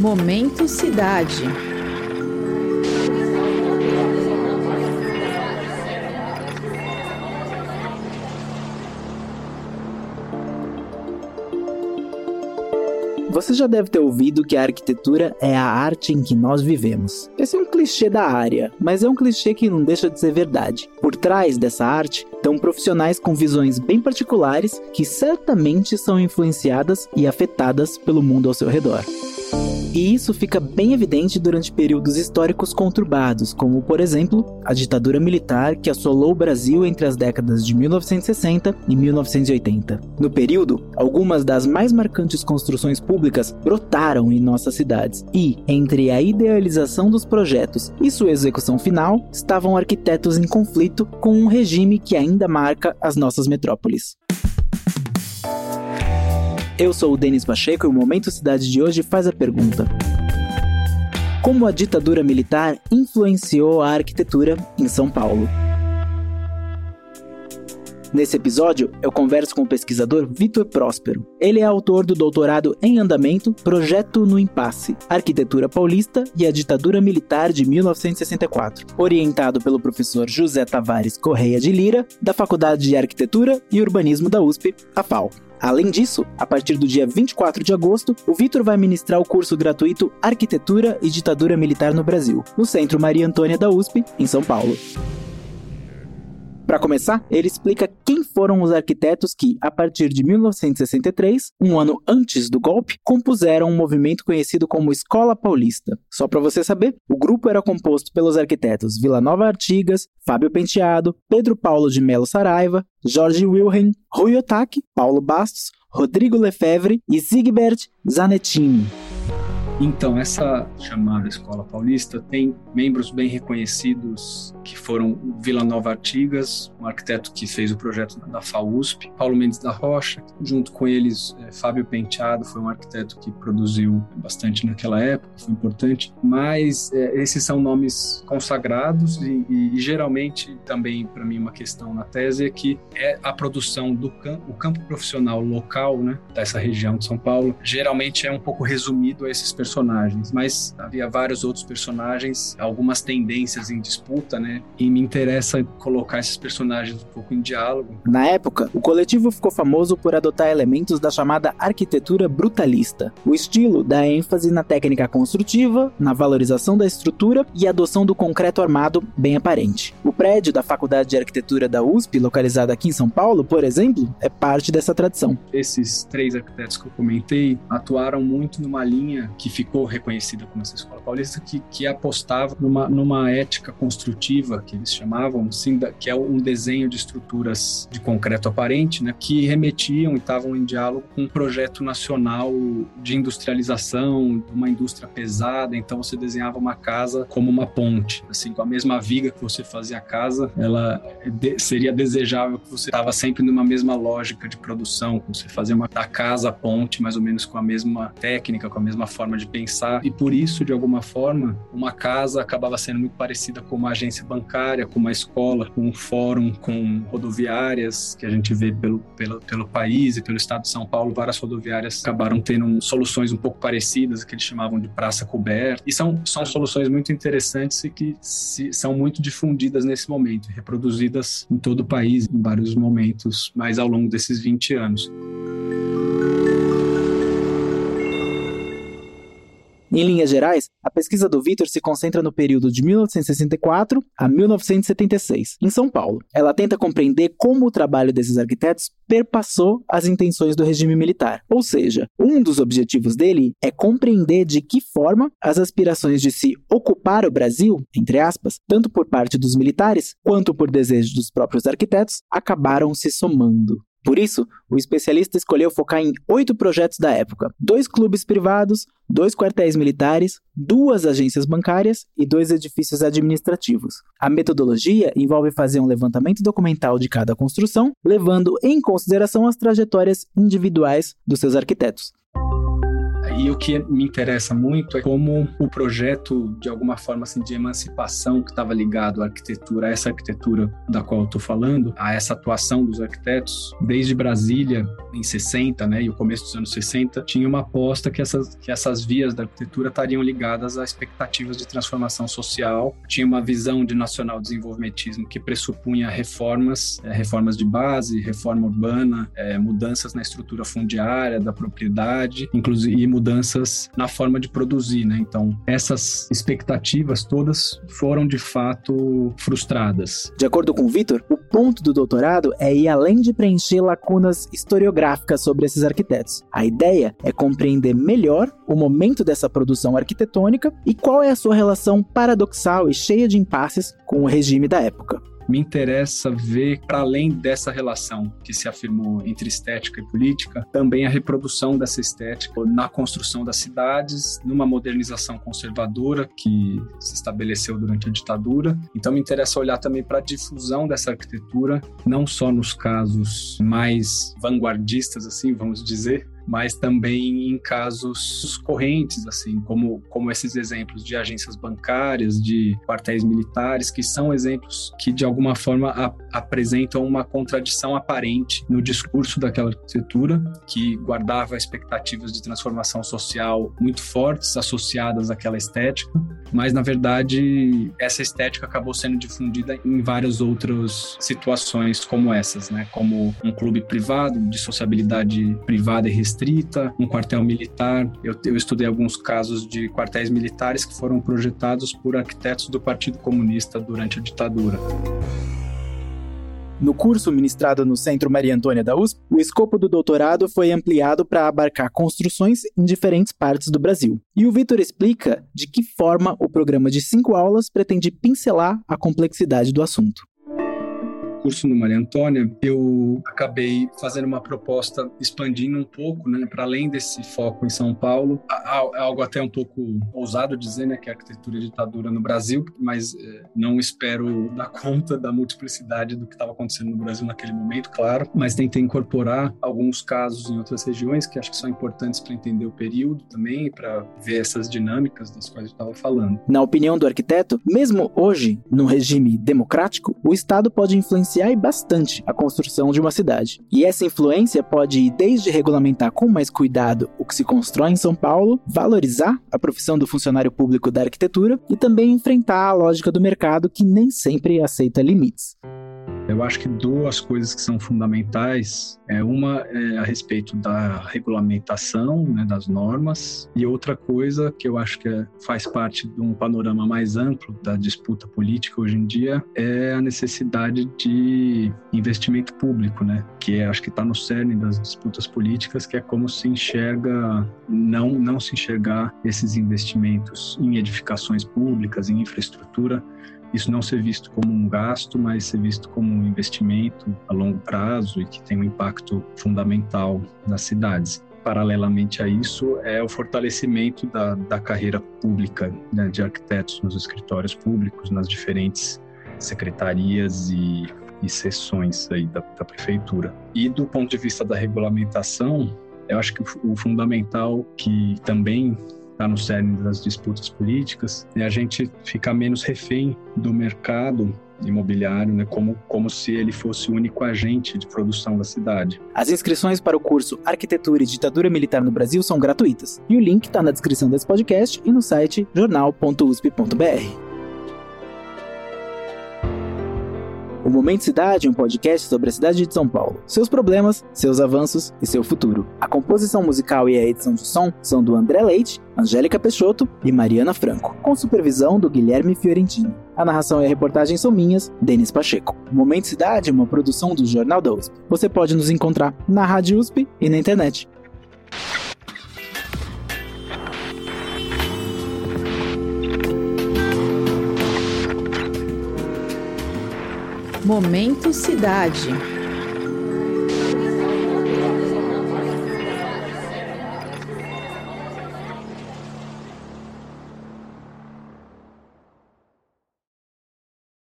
Momento Cidade. Você já deve ter ouvido que a arquitetura é a arte em que nós vivemos. Esse é um clichê da área, mas é um clichê que não deixa de ser verdade. Por trás dessa arte estão profissionais com visões bem particulares que certamente são influenciadas e afetadas pelo mundo ao seu redor. E isso fica bem evidente durante períodos históricos conturbados, como, por exemplo, a ditadura militar que assolou o Brasil entre as décadas de 1960 e 1980. No período, algumas das mais marcantes construções públicas brotaram em nossas cidades, e, entre a idealização dos projetos e sua execução final, estavam arquitetos em conflito com um regime que ainda marca as nossas metrópoles. Eu sou o Denis Pacheco e o Momento Cidade de hoje faz a pergunta: Como a ditadura militar influenciou a arquitetura em São Paulo? Nesse episódio, eu converso com o pesquisador Vitor Próspero. Ele é autor do doutorado em andamento Projeto no Impasse, Arquitetura Paulista e a Ditadura Militar de 1964, orientado pelo professor José Tavares Correia de Lira, da Faculdade de Arquitetura e Urbanismo da USP, a FAO. Além disso, a partir do dia 24 de agosto, o Vitor vai ministrar o curso gratuito Arquitetura e Ditadura Militar no Brasil, no Centro Maria Antônia da USP, em São Paulo. Para começar, ele explica quem foram os arquitetos que, a partir de 1963, um ano antes do golpe, compuseram um movimento conhecido como Escola Paulista. Só para você saber, o grupo era composto pelos arquitetos Vila Nova Artigas, Fábio Penteado, Pedro Paulo de Melo Saraiva, Jorge Wilhelm, Rui Otaki, Paulo Bastos, Rodrigo Lefebvre e Zigbert Zanettini. Então, essa chamada Escola Paulista tem membros bem reconhecidos que foram Vila Nova Artigas, um arquiteto que fez o projeto da FAUSP, Paulo Mendes da Rocha, junto com eles é, Fábio Penteado, foi um arquiteto que produziu bastante naquela época, foi importante, mas é, esses são nomes consagrados e, e, e geralmente também para mim uma questão na tese é que é a produção do campo, o campo profissional local, né, dessa região de São Paulo, geralmente é um pouco resumido a esses personagens mas havia vários outros personagens, algumas tendências em disputa, né? E me interessa colocar esses personagens um pouco em diálogo. Na época, o coletivo ficou famoso por adotar elementos da chamada arquitetura brutalista. O estilo dá ênfase na técnica construtiva, na valorização da estrutura e adoção do concreto armado bem aparente. O prédio da Faculdade de Arquitetura da USP, localizado aqui em São Paulo, por exemplo, é parte dessa tradição. Esses três arquitetos que eu comentei atuaram muito numa linha que ficou reconhecida como essa escola paulista, que, que apostava numa, numa ética construtiva, que eles chamavam, assim, que é um desenho de estruturas de concreto aparente, né, que remetiam e estavam em diálogo com um projeto nacional de industrialização, uma indústria pesada, então você desenhava uma casa como uma ponte, assim, com a mesma viga que você fazia a casa, ela seria desejável que você estava sempre numa mesma lógica de produção, que você fazia uma da casa ponte, mais ou menos com a mesma técnica, com a mesma forma de pensar. E por isso, de alguma forma, uma casa acabava sendo muito parecida com uma agência bancária, com uma escola, com um fórum, com rodoviárias que a gente vê pelo, pelo, pelo país e pelo estado de São Paulo, várias rodoviárias acabaram tendo soluções um pouco parecidas, que eles chamavam de praça coberta, e são, são soluções muito interessantes e que se, são muito difundidas nesse momento, reproduzidas em todo o país em vários momentos, mas ao longo desses 20 anos. Em linhas gerais, a pesquisa do Vitor se concentra no período de 1964 a 1976, em São Paulo. Ela tenta compreender como o trabalho desses arquitetos perpassou as intenções do regime militar. Ou seja, um dos objetivos dele é compreender de que forma as aspirações de se ocupar o Brasil, entre aspas, tanto por parte dos militares quanto por desejo dos próprios arquitetos, acabaram se somando. Por isso, o especialista escolheu focar em oito projetos da época: dois clubes privados, dois quartéis militares, duas agências bancárias e dois edifícios administrativos. A metodologia envolve fazer um levantamento documental de cada construção, levando em consideração as trajetórias individuais dos seus arquitetos. E o que me interessa muito é como o projeto, de alguma forma, assim, de emancipação que estava ligado à arquitetura, a essa arquitetura da qual eu estou falando, a essa atuação dos arquitetos, desde Brasília, em 60, né, e o começo dos anos 60, tinha uma aposta que essas, que essas vias da arquitetura estariam ligadas a expectativas de transformação social, tinha uma visão de nacional desenvolvimentismo que pressupunha reformas, é, reformas de base, reforma urbana, é, mudanças na estrutura fundiária da propriedade, inclusive mudanças na forma de produzir, né? Então, essas expectativas todas foram de fato frustradas. De acordo com o Vitor, o ponto do doutorado é ir além de preencher lacunas historiográficas sobre esses arquitetos. A ideia é compreender melhor o momento dessa produção arquitetônica e qual é a sua relação paradoxal e cheia de impasses com o regime da época me interessa ver, para além dessa relação que se afirmou entre estética e política, também a reprodução dessa estética na construção das cidades, numa modernização conservadora que se estabeleceu durante a ditadura. Então, me interessa olhar também para a difusão dessa arquitetura, não só nos casos mais vanguardistas, assim, vamos dizer, mas também em casos correntes, assim, como, como esses exemplos de agências bancárias, de quartéis militares, que são exemplos que, de alguma forma, a, apresentam uma contradição aparente no discurso daquela arquitetura, que guardava expectativas de transformação social muito fortes associadas àquela estética, mas, na verdade, essa estética acabou sendo difundida em várias outras situações como essas, né? Como um clube privado, de sociabilidade privada e restrita, restrita, um quartel militar. Eu, eu estudei alguns casos de quartéis militares que foram projetados por arquitetos do Partido Comunista durante a ditadura. No curso ministrado no Centro Maria Antônia da USP, o escopo do doutorado foi ampliado para abarcar construções em diferentes partes do Brasil. E o Vitor explica de que forma o programa de cinco aulas pretende pincelar a complexidade do assunto curso no Maria Antônia, eu acabei fazendo uma proposta expandindo um pouco, né, para além desse foco em São Paulo, algo até um pouco ousado dizer, né, que é a arquitetura e ditadura no Brasil, mas é, não espero dar conta da multiplicidade do que estava acontecendo no Brasil naquele momento, claro, mas tentei incorporar alguns casos em outras regiões que acho que são importantes para entender o período também, para ver essas dinâmicas das quais eu estava falando. Na opinião do arquiteto, mesmo hoje, no regime democrático, o Estado pode influenciar influenciar bastante a construção de uma cidade. E essa influência pode ir desde regulamentar com mais cuidado o que se constrói em São Paulo, valorizar a profissão do funcionário público da arquitetura e também enfrentar a lógica do mercado que nem sempre aceita limites. Eu acho que duas coisas que são fundamentais. É uma é a respeito da regulamentação, né, das normas, e outra coisa que eu acho que é, faz parte de um panorama mais amplo da disputa política hoje em dia é a necessidade de investimento público, né? Que é, acho que está no cerne das disputas políticas, que é como se enxerga não não se enxergar esses investimentos em edificações públicas, em infraestrutura isso não ser visto como um gasto, mas ser visto como um investimento a longo prazo e que tem um impacto fundamental nas cidades. Paralelamente a isso, é o fortalecimento da, da carreira pública né, de arquitetos nos escritórios públicos, nas diferentes secretarias e, e seções aí da, da prefeitura. E do ponto de vista da regulamentação, eu acho que o, fundamental que também está no cerne das disputas políticas, é a gente ficar menos refém do mercado imobiliário, né, como, como se ele fosse o único agente de produção da cidade. As inscrições para o curso Arquitetura e Ditadura Militar no Brasil são gratuitas, e o link está na descrição desse podcast e no site jornal.usp.br. O Momento Cidade é um podcast sobre a cidade de São Paulo, seus problemas, seus avanços e seu futuro. A composição musical e a edição de som são do André Leite, Angélica Peixoto e Mariana Franco, com supervisão do Guilherme Fiorentino. A narração e a reportagem são minhas, Denis Pacheco. O Momento Cidade é uma produção do Jornal da USP. Você pode nos encontrar na Rádio USP e na internet. Momento Cidade.